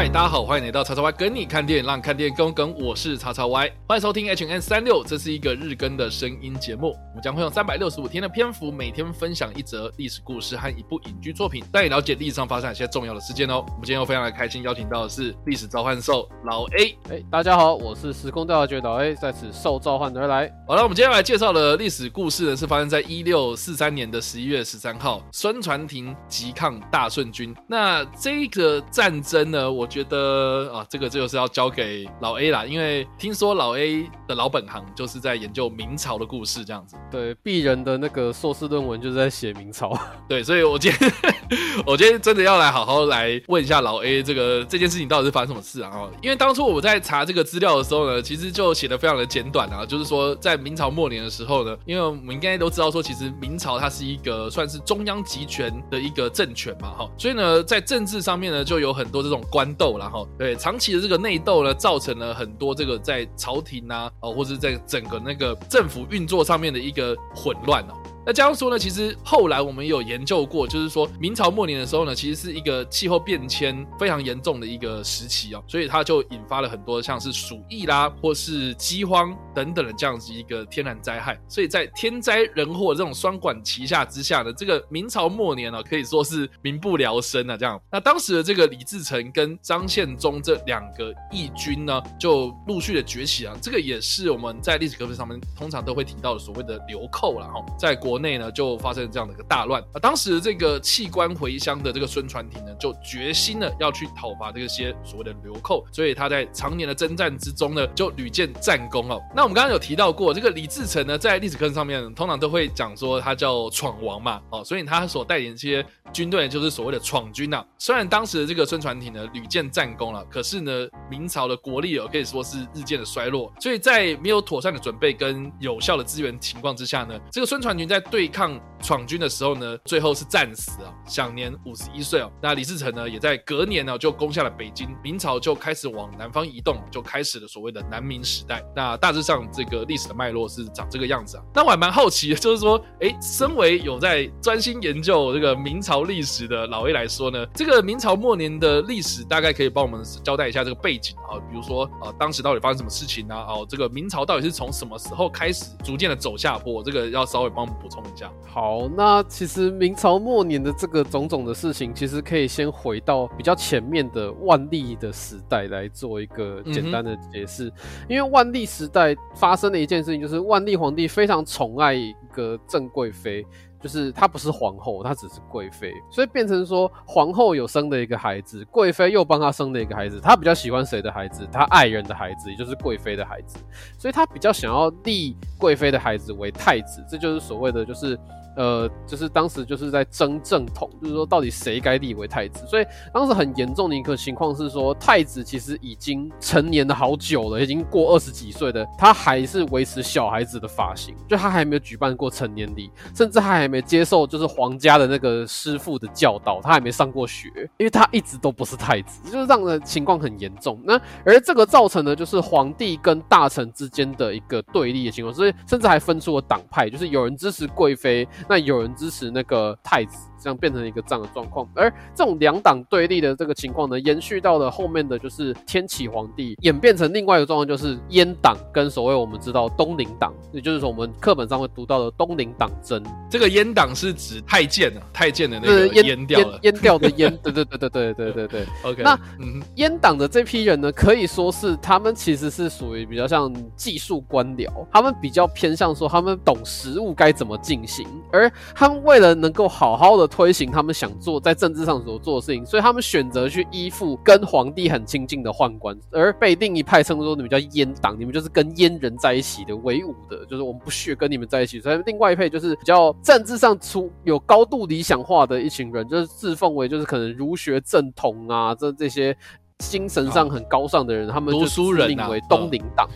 嗨，大家好，欢迎来到叉叉 Y 跟你看电影，让看电影更梗。我是叉叉 Y，欢迎收听 H N 三六，这是一个日更的声音节目。我们将会用三百六十五天的篇幅，每天分享一则历史故事和一部影剧作品，带你了解历史上发生一些重要的事件哦。我们今天又非常的开心，邀请到的是历史召唤兽老 A。哎，大家好，我是时空调查局老 A，在此受召唤而来。好了，我们今天来介绍的历史故事呢，是发生在一六四三年的十一月十三号，孙传庭击抗大顺军。那这个战争呢，我觉得。啊，这个就是要交给老 A 啦，因为听说老 A 的老本行就是在研究明朝的故事，这样子。对，鄙人的那个硕士论文就是在写明朝。对，所以我今天 我今天真的要来好好来问一下老 A，这个这件事情到底是发生什么事啊？因为当初我在查这个资料的时候呢，其实就写的非常的简短啊，就是说在明朝末年的时候呢，因为我们应该都知道说，其实明朝它是一个算是中央集权的一个政权嘛，哈，所以呢，在政治上面呢，就有很多这种官斗，然后对。长期的这个内斗呢，造成了很多这个在朝廷啊，哦，或者在整个那个政府运作上面的一个混乱哦。那这样说呢，其实后来我们有研究过，就是说明朝末年的时候呢，其实是一个气候变迁非常严重的一个时期哦，所以它就引发了很多像是鼠疫啦，或是饥荒等等的这样子一个天然灾害。所以在天灾人祸这种双管齐下之下呢，这个明朝末年呢，可以说是民不聊生啊。这样，那当时的这个李自成跟张献忠这两个义军呢，就陆续的崛起啊。这个也是我们在历史课本上面通常都会提到的所谓的流寇了哈，在国。内呢就发生这样的一个大乱啊，当时这个弃官回乡的这个孙传庭呢，就决心呢要去讨伐这些所谓的流寇，所以他在常年的征战之中呢，就屡建战功哦。那我们刚刚有提到过，这个李自成呢，在历史课上面通常都会讲说他叫闯王嘛，哦，所以他所带领这些军队就是所谓的闯军、啊。虽然当时的这个孙传庭呢屡建战功了，可是呢，明朝的国力哦可以说是日渐的衰落，所以在没有妥善的准备跟有效的资源情况之下呢，这个孙传庭在对抗闯军的时候呢，最后是战死啊，享年五十一岁哦。那李自成呢，也在隔年呢就攻下了北京，明朝就开始往南方移动，就开始了所谓的南明时代。那大致上这个历史的脉络是长这个样子啊。那我还蛮好奇，就是说，哎，身为有在专心研究这个明朝历史的老 A 来说呢，这个明朝末年的历史大概可以帮我们交代一下这个背景啊，比如说啊，当时到底发生什么事情呢？哦，这个明朝到底是从什么时候开始逐渐的走下坡？这个要稍微帮我们补充一下。好，那其实明朝末年的这个种种的事情，其实可以先回到比较前面的万历的时代来做一个简单的解释。嗯、因为万历时代发生的一件事情，就是万历皇帝非常宠爱一个郑贵妃，就是她不是皇后，她只是贵妃，所以变成说皇后有生的一个孩子，贵妃又帮她生了一个孩子，她比较喜欢谁的孩子？她爱人的孩子，也就是贵妃的孩子，所以她比较想要立贵妃的孩子为太子，这就是所谓的就是。呃，就是当时就是在争正统，就是说到底谁该立为太子。所以当时很严重的一个情况是说，太子其实已经成年了好久了，已经过二十几岁的，他还是维持小孩子的发型，就他还没有举办过成年礼，甚至他还没接受就是皇家的那个师傅的教导，他还没上过学，因为他一直都不是太子，就是这样的情况很严重。那而这个造成的就是皇帝跟大臣之间的一个对立的情况，所以甚至还分出了党派，就是有人支持贵妃。那有人支持那个太子。这样变成一个这样的状况，而这种两党对立的这个情况呢，延续到了后面的就是天启皇帝，演变成另外一个状况，就是阉党跟所谓我们知道东林党，也就是说我们课本上会读到的东林党争。这个阉党是指太监啊，太监的那个阉掉了，阉掉的阉，对对对对对对对对。OK，那嗯，阉党的这批人呢，可以说是他们其实是属于比较像技术官僚，他们比较偏向说他们懂实务该怎么进行，而他们为了能够好好的。推行他们想做在政治上所做的事情，所以他们选择去依附跟皇帝很亲近的宦官，而被另一派称作你们叫阉党，你们就是跟阉人在一起的，为伍的，就是我们不屑跟你们在一起。所以另外一派就是比较政治上出有高度理想化的一群人，就是自奉为就是可能儒学正统啊，这这些精神上很高尚的人，他们就自命为东林党。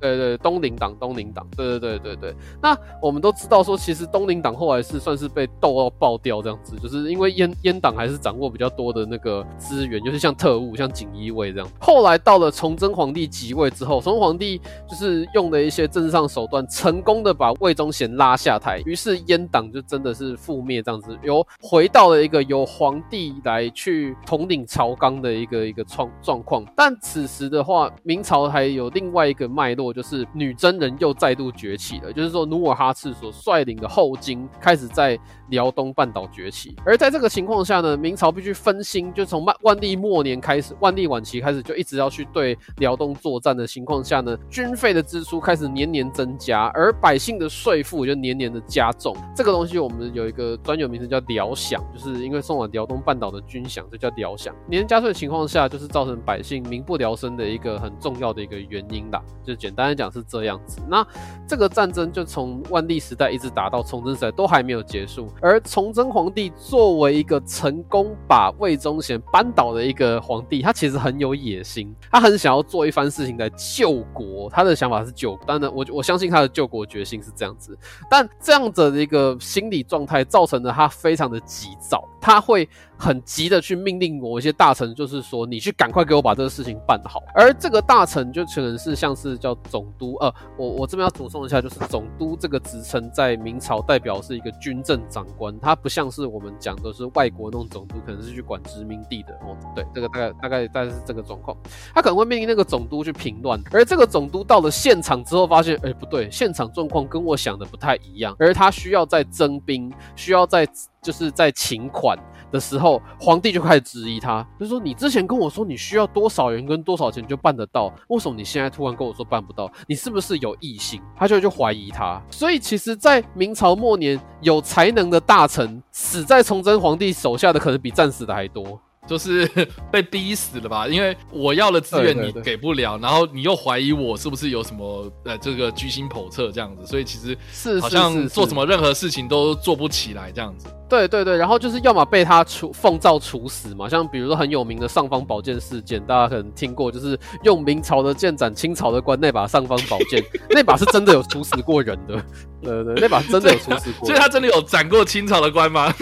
对对，东林党，东林党，对对对对对。那我们都知道说，其实东林党后来是算是被斗到爆掉这样子，就是因为阉阉党还是掌握比较多的那个资源，就是像特务、像锦衣卫这样。后来到了崇祯皇帝即位之后，崇祯皇帝就是用了一些政治上手段，成功的把魏忠贤拉下台，于是阉党就真的是覆灭这样子，由回到了一个由皇帝来去统领朝纲的一个一个状状况。但此时的话，明朝还有另外一个脉络。就是女真人又再度崛起了，就是说努尔哈赤所率领的后金开始在辽东半岛崛起，而在这个情况下呢，明朝必须分心，就从万万历末年开始，万历晚期开始就一直要去对辽东作战的情况下呢，军费的支出开始年年增加，而百姓的税负就年年的加重。这个东西我们有一个专有名称叫辽饷，就是因为送往辽东半岛的军饷，就叫辽饷。年年加税的情况下，就是造成百姓民不聊生的一个很重要的一个原因啦。就简单来讲是这样子。那这个战争就从万历时代一直打到崇祯时代都还没有结束。而崇祯皇帝作为一个成功把魏忠贤扳倒的一个皇帝，他其实很有野心，他很想要做一番事情来救国。他的想法是救，当然我我相信他的救国决心是这样子。但这样子的一个心理状态，造成了他非常的急躁，他会很急的去命令某一些大臣，就是说你去赶快给我把这个事情办好。而这个大臣就可能是像是叫总督，呃，我我这边要补充一下，就是总督这个职称在明朝代表是一个军政长官。他不像是我们讲的是外国那种总督，可能是去管殖民地的哦。对，这个大概大概大概是这个状况。他可能会命令那个总督去平乱，而这个总督到了现场之后，发现哎不对，现场状况跟我想的不太一样，而他需要再征兵，需要再就是在请款的时候，皇帝就开始质疑他，就是说你之前跟我说你需要多少人跟多少钱就办得到，为什么你现在突然跟我说办不到？你是不是有异心？他就就怀疑他。所以其实，在明朝末年，有才能的大臣死在崇祯皇帝手下的，可能比战死的还多。就是 被逼死了吧？因为我要的资源你给不了，然后你又怀疑我是不是有什么呃这个居心叵测这样子，所以其实是好像做什么任何事情都做不起来这样子。对对对，然后就是要么被他处奉诏处死嘛，像比如说很有名的尚方宝剑事件，大家可能听过，就是用明朝的剑斩清朝的官，那把尚方宝剑，那把是真的有处死过人的，对对，那把真的有处死过人，所以他真的有斩过清朝的官吗？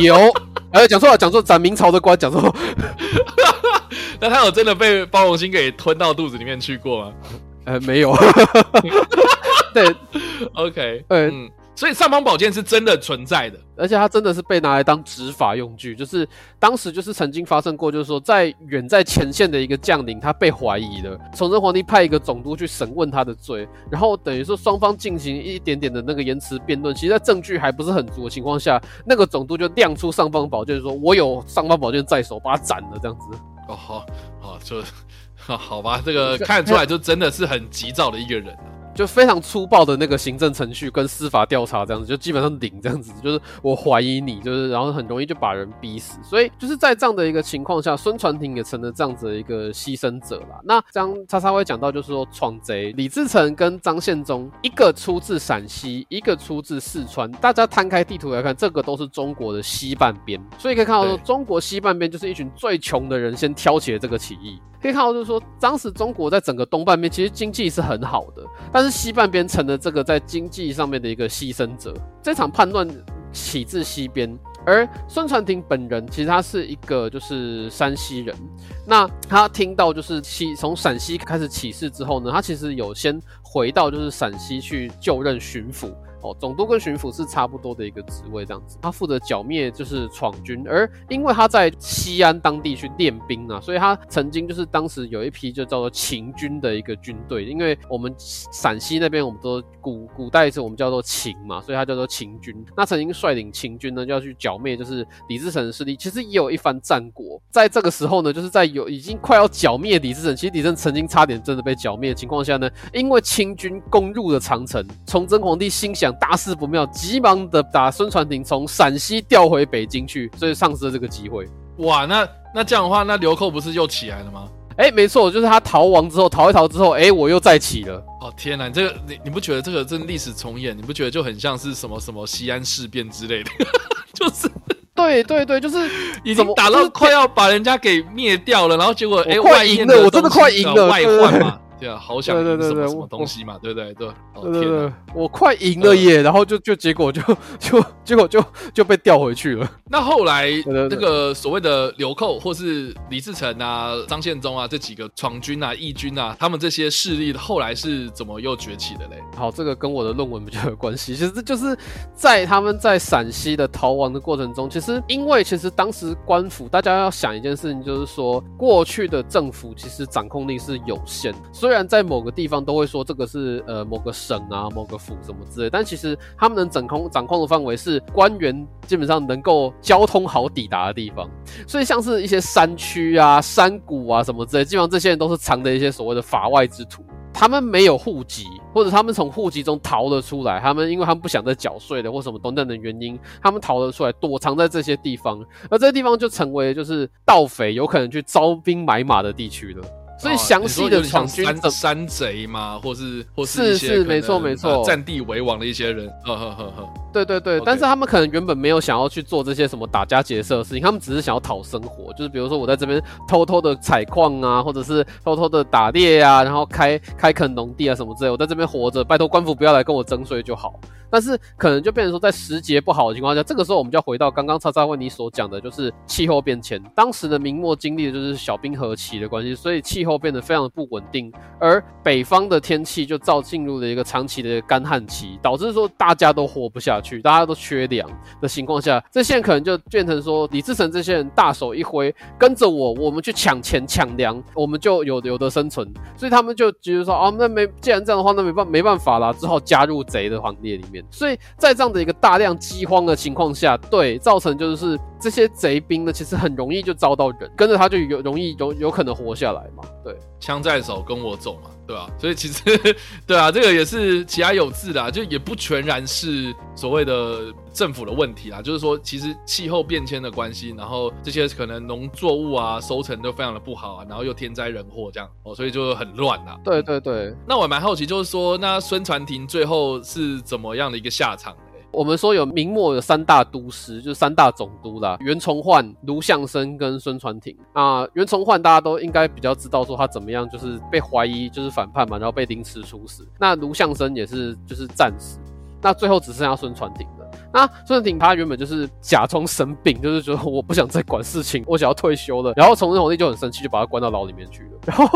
有。哎，讲错了，讲错，斩明朝的官，讲错。那他有真的被包容心给吞到肚子里面去过吗？呃，没有。对，OK，嗯。所以尚方宝剑是真的存在的，而且它真的是被拿来当执法用具。就是当时就是曾经发生过，就是说在远在前线的一个将领，他被怀疑了。崇祯皇帝派一个总督去审问他的罪，然后等于说双方进行一点点的那个言辞辩论。其实，在证据还不是很足的情况下，那个总督就亮出尚方宝剑，说我有尚方宝剑在手，把他斩了这样子。哦，好，好，就好吧，这个看得出来，就真的是很急躁的一个人啊。就非常粗暴的那个行政程序跟司法调查这样子，就基本上零这样子，就是我怀疑你，就是然后很容易就把人逼死，所以就是在这样的一个情况下，孙传庭也成了这样子的一个牺牲者啦。那这样叉叉会讲到，就是说闯贼李自成跟张献忠，一个出自陕西，一个出自四川，大家摊开地图来看，这个都是中国的西半边，所以可以看到说，中国西半边就是一群最穷的人先挑起了这个起义。可以看到，就是说，当时中国在整个东半边其实经济是很好的，但是西半边成了这个在经济上面的一个牺牲者。这场叛乱起自西边，而孙传庭本人其实他是一个就是山西人。那他听到就是起从陕西开始起事之后呢，他其实有先回到就是陕西去就任巡抚。总督跟巡抚是差不多的一个职位，这样子，他负责剿灭就是闯军，而因为他在西安当地去练兵啊，所以他曾经就是当时有一批就叫做秦军的一个军队，因为我们陕西那边我们都古古代是我们叫做秦嘛，所以他叫做秦军。那曾经率领秦军呢，就要去剿灭就是李自成的势力，其实也有一番战果。在这个时候呢，就是在有已经快要剿灭李自成，其实李自成曾经差点真的被剿灭的情况下呢，因为清军攻入了长城，崇祯皇帝心想。大事不妙，急忙的把孙传庭从陕西调回北京去，所以丧失了这个机会。哇，那那这样的话，那流寇不是又起来了吗？哎、欸，没错，就是他逃亡之后，逃一逃之后，哎、欸，我又再起了。哦天哪，你这个你你不觉得这个真历史重演？你不觉得就很像是什么什么西安事变之类的？就是对对对，就是已经打到快要把人家给灭掉了，然后结果哎，快赢了，我真的快赢了，外患嘛。对啊，好想赢什么什么东西嘛，对不对？对，对对对，我快赢了耶，然后就就结果就就结果就就被调回去了。那后来那个所谓的流寇或是李自成啊、张献忠啊这几个闯军啊、义军啊，他们这些势力后来是怎么又崛起的嘞？好，这个跟我的论文比较有关系。其实这就是在他们在陕西的逃亡的过程中，其实因为其实当时官府大家要想一件事情，就是说过去的政府其实掌控力是有限，虽然在某个地方都会说这个是呃某个省啊、某个府什么之类，但其实他们能掌控掌控的范围是官员基本上能够交通好抵达的地方，所以像是一些山区啊、山谷啊什么之类，基本上这些人都是藏的一些所谓的法外之徒。他们没有户籍，或者他们从户籍中逃了出来。他们因为他们不想再缴税了，或什么等等的原因，他们逃了出来，躲藏在这些地方。而这些地方就成为就是盗匪有可能去招兵买马的地地区了。所以详细的闯军山山贼嘛，或是或是是是没错没错，占地为王的一些人，呵呵呵呵。对对对.但是他们可能原本没有想要去做这些什么打家劫舍的事情，他们只是想要讨生活，就是比如说我在这边偷偷的采矿啊，或者是偷偷的打猎啊，然后开开垦农地啊什么之类，我在这边活着，拜托官府不要来跟我征税就好。但是可能就变成说，在时节不好的情况下，这个时候我们就要回到刚刚叉叉问你所讲的，就是气候变迁。当时的明末经历的就是小冰河期的关系，所以气候变得非常的不稳定，而北方的天气就照进入了一个长期的干旱期，导致说大家都活不下去，大家都缺粮的情况下，这些人可能就变成说李自成这些人大手一挥，跟着我，我们去抢钱抢粮，我们就有有的生存。所以他们就觉得说，哦，那没既然这样的话，那没办没办法啦，只好加入贼的行列里面。所以在这样的一个大量饥荒的情况下，对，造成就是这些贼兵呢，其实很容易就遭到人跟着他，就有容易有有可能活下来嘛。对，枪在手，跟我走嘛，对、啊？所以其实，对啊，这个也是其来有自的，就也不全然是所谓的政府的问题啦。就是说，其实气候变迁的关系，然后这些可能农作物啊收成都非常的不好啊，然后又天灾人祸这样哦，所以就很乱啦。对对对，那我蛮好奇，就是说，那孙传庭最后是怎么样的一个下场？我们说有明末有三大都师，就是三大总督啦，袁崇焕、卢象升跟孙传庭。啊，袁崇焕大家都应该比较知道，说他怎么样，就是被怀疑就是反叛嘛，然后被凌迟处死。那卢象升也是就是战死，那最后只剩下孙传庭了。那孙传庭他原本就是假装生病，就是觉得我不想再管事情，我想要退休了。然后崇祯皇帝就很生气，就把他关到牢里面去了。然后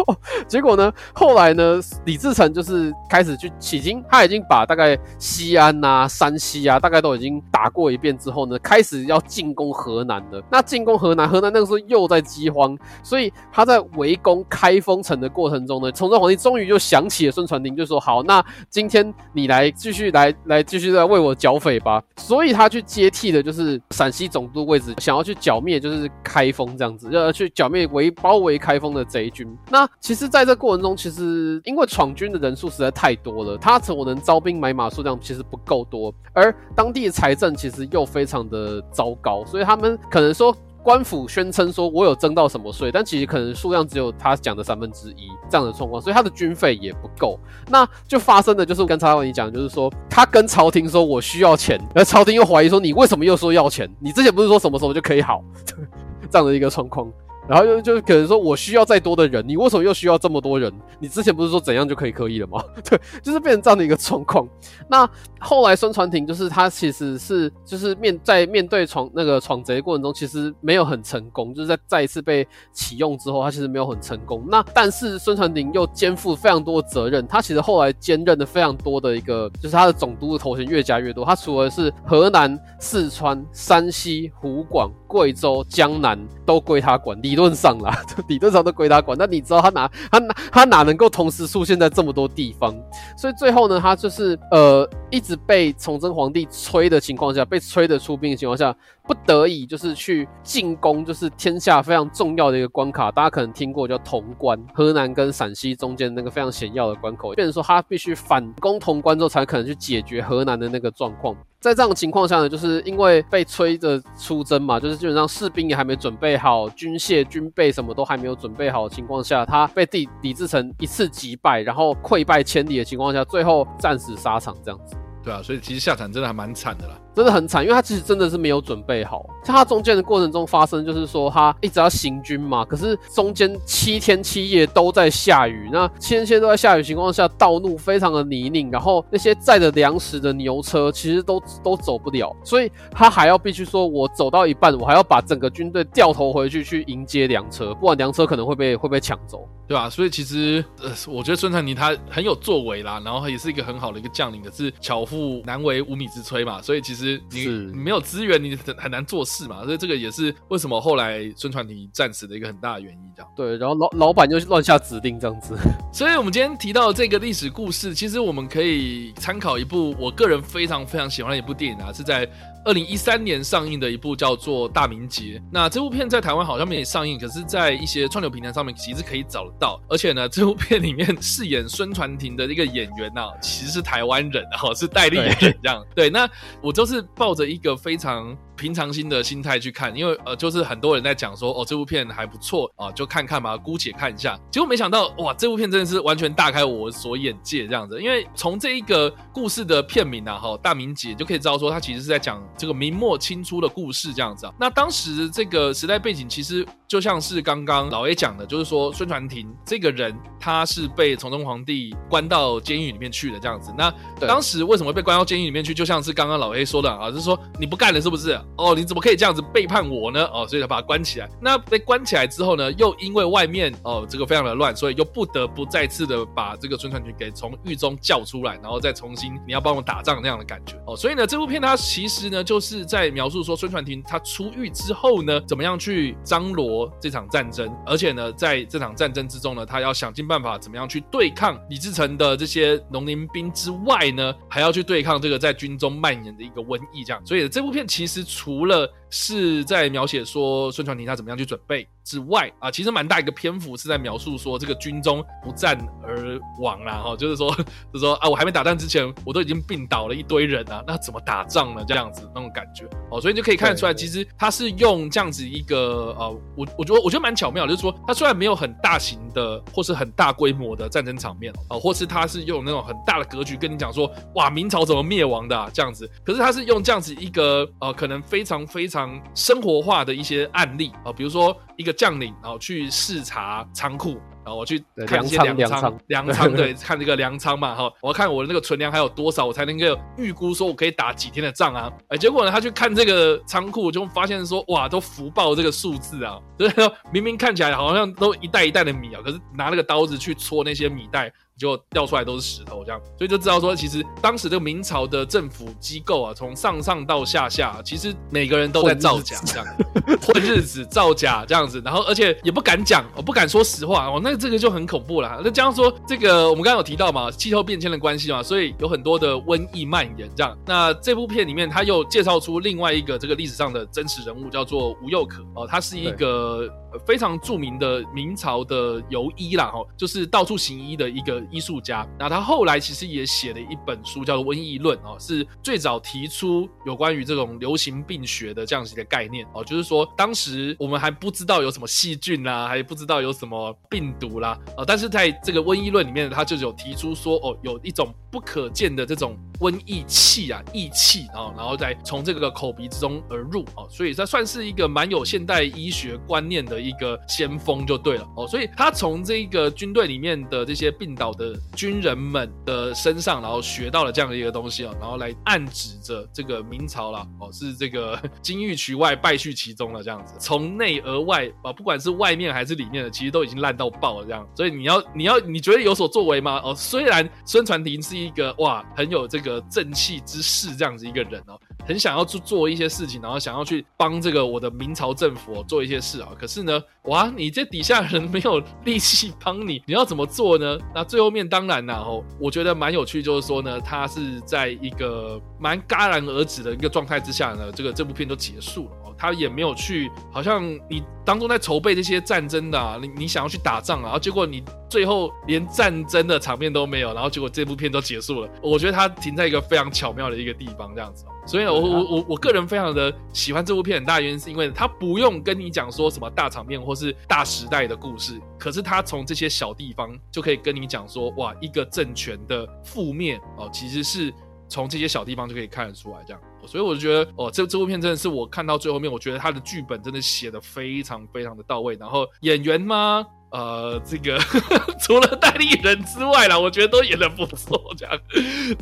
结果呢？后来呢？李自成就是开始去起经，他已经把大概西安啊、山西啊，大概都已经打过一遍之后呢，开始要进攻河南了。那进攻河南，河南那个时候又在饥荒，所以他在围攻开封城的过程中呢，崇祯皇帝终于就想起了孙传庭，就说：“好，那今天你来继续来来继续在为我剿匪吧。”所以他去接替的就是陕西总督位置，想要去剿灭就是开封这样子，要去剿灭围包围开封的贼军。那其实，在这过程中，其实因为闯军的人数实在太多了，他所能招兵买马数量其实不够多，而当地的财政其实又非常的糟糕，所以他们可能说官府宣称说我有征到什么税，但其实可能数量只有他讲的三分之一这样的状况，所以他的军费也不够。那就发生的就是跟叉叉你讲，就是说他跟朝廷说我需要钱，而朝廷又怀疑说你为什么又说要钱？你之前不是说什么时候就可以好 这样的一个状况。然后又就可能说，我需要再多的人，你为什么又需要这么多人？你之前不是说怎样就可以可以了吗？对，就是变成这样的一个状况。那后来孙传庭就是他其实是就是面在面对闯那个闯贼过程中，其实没有很成功，就是在再一次被启用之后，他其实没有很成功。那但是孙传庭又肩负非常多的责任，他其实后来兼任了非常多的一个，就是他的总督的头衔越加越多。他除了是河南、四川、山西、湖广、贵州、江南都归他管理。理论上啦，理论上都归他管。但你知道他哪他哪他哪能够同时出现在这么多地方？所以最后呢，他就是呃一直被崇祯皇帝催的情况下，被催的出兵的情况下，不得已就是去进攻，就是天下非常重要的一个关卡。大家可能听过叫潼关，河南跟陕西中间那个非常险要的关口，变成说他必须反攻潼关之后，才可能去解决河南的那个状况。在这样的情况下呢，就是因为被催着出征嘛，就是基本上士兵也还没准备好，军械、军备什么都还没有准备好的情况下，他被李自成一次击败，然后溃败千里的情况下，最后战死沙场这样子。对啊，所以其实下场真的还蛮惨的啦。真的很惨，因为他其实真的是没有准备好。像他中间的过程中发生，就是说他一直要行军嘛，可是中间七天七夜都在下雨，那七天七夜都在下雨情况下，道路非常的泥泞，然后那些载着粮食的牛车其实都都走不了，所以他还要必须说，我走到一半，我还要把整个军队掉头回去去迎接粮车，不然粮车可能会被会被抢走，对吧？所以其实呃，我觉得孙传庭他很有作为啦，然后也是一个很好的一个将领，可是巧妇难为无米之炊嘛，所以其实。你你没有资源，你很很难做事嘛，所以这个也是为什么后来孙传庭战死的一个很大的原因，这样。对，然后老老板就乱下指令这样子。所以我们今天提到这个历史故事，其实我们可以参考一部我个人非常非常喜欢的一部电影啊，是在。二零一三年上映的一部叫做《大明劫》，那这部片在台湾好像没有上映，可是，在一些串流平台上面其实可以找得到。而且呢，这部片里面饰演孙传庭的一个演员呐、啊，其实是台湾人哦，是代理演员这样。对，那我就是抱着一个非常。平常心的心态去看，因为呃，就是很多人在讲说，哦，这部片还不错啊，就看看吧，姑且看一下。结果没想到，哇，这部片真的是完全大开我所眼界这样子。因为从这一个故事的片名啊，哈，大明劫就可以知道说，它其实是在讲这个明末清初的故事这样子啊。那当时这个时代背景其实就像是刚刚老 A 讲的，就是说孙传庭这个人他是被崇祯皇帝关到监狱里面去的这样子。那当时为什么被关到监狱里面去？就像是刚刚老 A 说的啊，就是说你不干了是不是？哦，你怎么可以这样子背叛我呢？哦，所以他把他关起来。那被关起来之后呢，又因为外面哦这个非常的乱，所以又不得不再次的把这个孙传庭给从狱中叫出来，然后再重新你要帮我打仗那样的感觉哦。所以呢，这部片它其实呢就是在描述说孙传庭他出狱之后呢，怎么样去张罗这场战争，而且呢在这场战争之中呢，他要想尽办法怎么样去对抗李自成的这些农民兵之外呢，还要去对抗这个在军中蔓延的一个瘟疫这样。所以这部片其实除了是在描写说孙传庭他怎么样去准备之外啊，其实蛮大一个篇幅是在描述说这个军中不战而亡啦，哈，就是说，就是说啊，我还没打仗之前，我都已经病倒了一堆人啊，那怎么打仗呢？这样子那种感觉哦，所以就可以看得出来，其实他是用这样子一个呃，我我觉得我觉得蛮巧妙，就是说他虽然没有很大型的或是很大规模的战争场面哦，或是他是用那种很大的格局跟你讲说，哇，明朝怎么灭亡的啊，这样子，可是他是用这样子一个呃，可能非常非常。生活化的一些案例啊，比如说一个将领，然后去视察仓库，啊我去看一些粮仓，粮仓对，看这个粮仓嘛，哈，我要看我的那个存粮还有多少，我才能够预估说我可以打几天的仗啊，哎，结果呢，他去看这个仓库，就发现说，哇，都浮报这个数字啊，就是说明明看起来好像都一袋一袋的米啊，可是拿那个刀子去戳那些米袋。就掉出来都是石头，这样，所以就知道说，其实当时这个明朝的政府机构啊，从上上到下下，其实每个人都在造假，这样 混日子、造假这样子，然后而且也不敢讲，我不敢说实话哦，那这个就很恐怖了。那这样说，这个我们刚刚有提到嘛，气候变迁的关系嘛，所以有很多的瘟疫蔓延这样。那这部片里面，他又介绍出另外一个这个历史上的真实人物，叫做吴又可哦，他是一个非常著名的明朝的游医啦，哦，就是到处行医的一个。艺术家，那他后来其实也写了一本书，叫做《瘟疫论》哦，是最早提出有关于这种流行病学的这样子一个概念哦，就是说当时我们还不知道有什么细菌啦，还不知道有什么病毒啦，哦，但是在这个《瘟疫论》里面，他就有提出说哦，有一种不可见的这种瘟疫气啊，疫气啊，然后再从这个口鼻之中而入哦，所以他算是一个蛮有现代医学观念的一个先锋就对了哦，所以他从这个军队里面的这些病倒。的军人们的身上，然后学到了这样的一个东西哦，然后来暗指着这个明朝啦，哦，是这个金玉其外，败絮其中了这样子，从内而外啊，不管是外面还是里面的，其实都已经烂到爆了这样。所以你要 你要你觉得有所作为吗？哦，虽然孙传庭是一个哇很有这个正气之士这样子一个人哦。很想要去做一些事情，然后想要去帮这个我的明朝政府做一些事啊。可是呢，哇，你这底下人没有力气帮你，你要怎么做呢？那最后面当然呢，哦，我觉得蛮有趣，就是说呢，他是在一个蛮戛然而止的一个状态之下呢，这个这部片都结束了。他也没有去，好像你当中在筹备这些战争的，啊，你你想要去打仗啊，然后结果你最后连战争的场面都没有，然后结果这部片都结束了。我觉得他停在一个非常巧妙的一个地方，这样子。所以我，我我我我个人非常的喜欢这部片，很大原因是因为他不用跟你讲说什么大场面或是大时代的故事，可是他从这些小地方就可以跟你讲说，哇，一个政权的覆灭哦，其实是。从这些小地方就可以看得出来，这样。所以我就觉得，哦，这这部片真的是我看到最后面，我觉得他的剧本真的写的非常非常的到位。然后演员吗？呃，这个 除了戴立人之外啦，我觉得都演的不错。这样，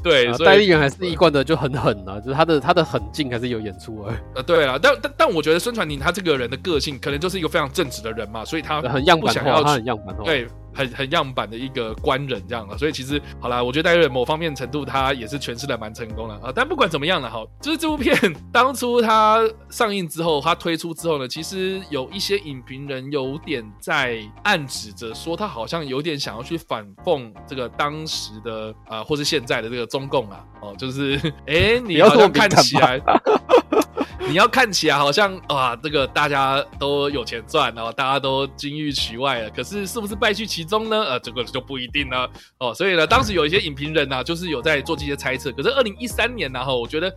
对，啊、所以戴立人还是一贯的就很狠啊，就是他的他的狠劲还是有演出来。呃，对啊，但但但我觉得孙传宁他这个人的个性，可能就是一个非常正直的人嘛，所以他很样板化，他很样板化，对。很很样板的一个官人这样了，所以其实好啦，我觉得戴瑞某方面程度他也是诠释的蛮成功了啊。但不管怎么样了哈，就是这部片当初它上映之后，它推出之后呢，其实有一些影评人有点在暗指着说，他好像有点想要去反讽这个当时的啊、呃，或是现在的这个中共啊，哦，就是哎、欸，你好像看起来。你要看起来好像啊，这个大家都有钱赚，然后大家都金玉其外了。可是是不是败絮其中呢？呃，这个就不一定了哦。所以呢，当时有一些影评人呢、就是有在做这些猜测。可是二零一三年呢，哈，我觉得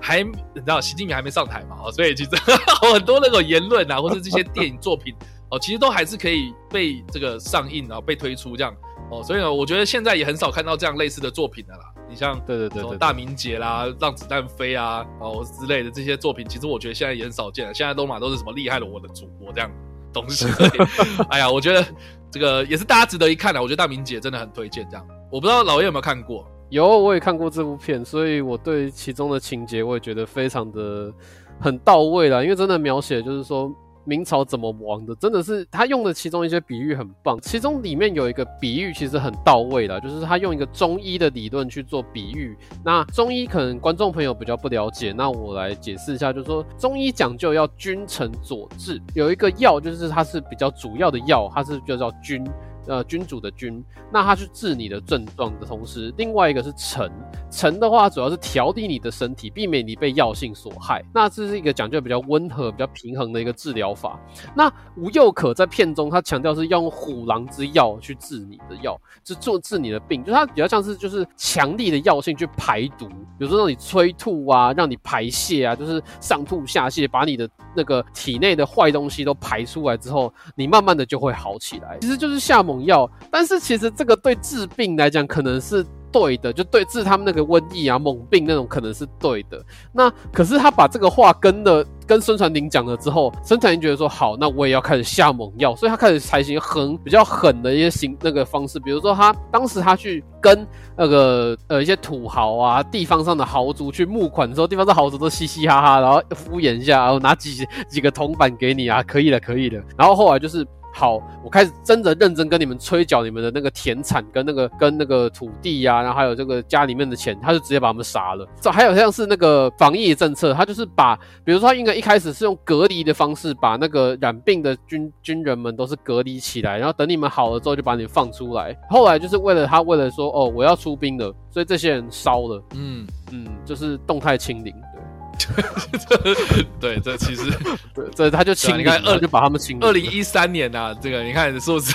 还你知道习近平还没上台嘛，哦，所以其实 很多那种言论啊，或者这些电影作品哦，其实都还是可以被这个上映然后被推出这样哦。所以呢，我觉得现在也很少看到这样类似的作品的啦。你像对对对，什么大明劫啦、让子弹飞啊，哦之类的这些作品，其实我觉得现在也很少见了。现在都嘛都是什么厉害了我的祖国这样东西。哎呀，我觉得这个也是大家值得一看的。我觉得大明劫真的很推荐这样。我不知道老叶有没有看过？有，我也看过这部片，所以我对其中的情节我也觉得非常的很到位了。因为真的描写就是说。明朝怎么亡的？真的是他用的其中一些比喻很棒，其中里面有一个比喻其实很到位的，就是他用一个中医的理论去做比喻。那中医可能观众朋友比较不了解，那我来解释一下，就是说中医讲究要君臣佐治，有一个药就是它是比较主要的药，它是就叫君。呃，君主的君，那他去治你的症状的同时，另外一个是臣，臣的话主要是调理你的身体，避免你被药性所害。那这是一个讲究比较温和、比较平衡的一个治疗法。那吴又可在片中，他强调是用虎狼之药去治你的药，是做治你的病，就它比较像是就是强力的药性去排毒，比如说让你催吐啊，让你排泄啊，就是上吐下泻，把你的那个体内的坏东西都排出来之后，你慢慢的就会好起来。其实就是夏猛药，但是其实这个对治病来讲可能是对的，就对治他们那个瘟疫啊、猛病那种可能是对的。那可是他把这个话跟了跟孙传宁讲了之后，孙传宁觉得说好，那我也要开始下猛药，所以他开始采取很比较狠的一些行那个方式，比如说他当时他去跟那个呃一些土豪啊、地方上的豪族去募款的时候，地方上豪族都嘻嘻哈哈，然后敷衍一下，然后拿几几个铜板给你啊，可以了，可以了。然后后来就是。好，我开始真的认真跟你们催缴你们的那个田产跟那个跟那个土地呀、啊，然后还有这个家里面的钱，他就直接把他们杀了。这还有像是那个防疫政策，他就是把，比如说他应该一开始是用隔离的方式，把那个染病的军军人们都是隔离起来，然后等你们好了之后就把你放出来。后来就是为了他为了说哦我要出兵了，所以这些人烧了，嗯嗯，就是动态清零。对，这其实，对，这他就清，你看二就把他们清。二零一三年呐、啊，这个你看是不是？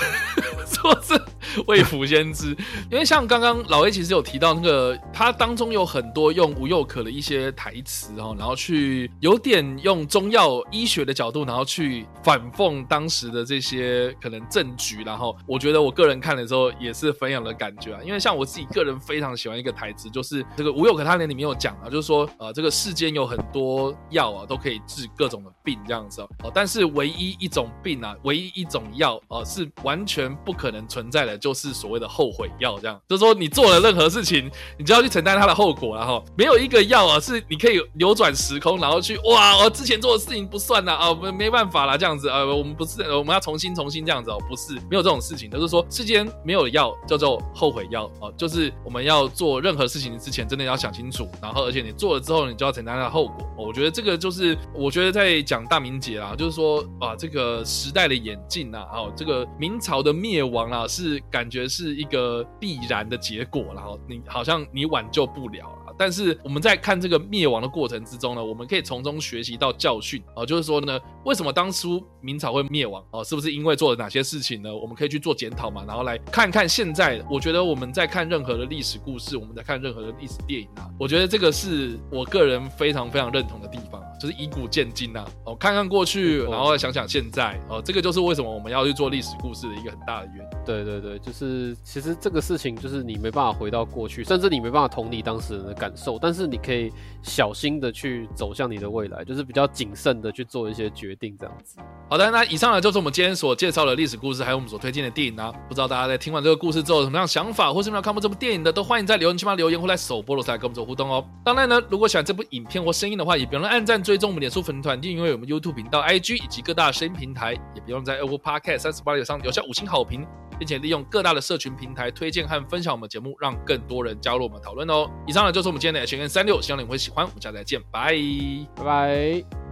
说是 未卜先知，因为像刚刚老 A 其实有提到那个，他当中有很多用吴又可的一些台词哦，然后去有点用中药医学的角度，然后去反讽当时的这些可能政局，然后我觉得我个人看的时候也是非常的感觉啊，因为像我自己个人非常喜欢一个台词，就是这个吴又可他那里面有讲啊，就是说呃这个世间有很多药啊都可以治各种的病这样子哦，但是唯一一种病啊，唯一一种药啊是完全不可能存在的就是所谓的后悔药，这样就是说你做了任何事情，你就要去承担它的后果，然后没有一个药啊是你可以扭转时空，然后去哇，我之前做的事情不算了啊，没没办法了这样子啊，我们不是我们要重新重新这样子哦，不是没有这种事情，就是说世间没有药叫做后悔药啊，就是我们要做任何事情之前真的要想清楚，然后而且你做了之后你就要承担它的后果。我觉得这个就是我觉得在讲大明节啊，就是说啊这个时代的演进啊，哦这个明朝的灭亡啊。是感觉是一个必然的结果，然后你好像你挽救不了了。但是我们在看这个灭亡的过程之中呢，我们可以从中学习到教训啊，就是说呢，为什么当初明朝会灭亡啊？是不是因为做了哪些事情呢？我们可以去做检讨嘛，然后来看看现在。我觉得我们在看任何的历史故事，我们在看任何的历史电影啊，我觉得这个是我个人非常非常认同的地方。就是以古鉴今呐，哦，看看过去，然后再想想现在，哦，这个就是为什么我们要去做历史故事的一个很大的原因。对对对，就是其实这个事情就是你没办法回到过去，甚至你没办法同理当事人的感受，但是你可以小心的去走向你的未来，就是比较谨慎的去做一些决定，这样子。好的，那以上呢就是我们今天所介绍的历史故事，还有我们所推荐的电影呢、啊。不知道大家在听完这个故事之后有什么样想法，或是没有看过这部电影的，都欢迎在留言区嘛留言，或来首播的时候来跟我们做互动哦。当然呢，如果喜欢这部影片或声音的话，也别忘了按赞、追踪我们脸书粉团，订阅我们 YouTube 频道、IG 以及各大声音平台，也别忘在 Apple Podcast 三十八页上留下五星好评。并且利用各大的社群平台推荐和分享我们节目，让更多人加入我们讨论哦。以上呢就是我们今天的 H N 三六，希望你会喜欢。我们下次再见，拜拜拜。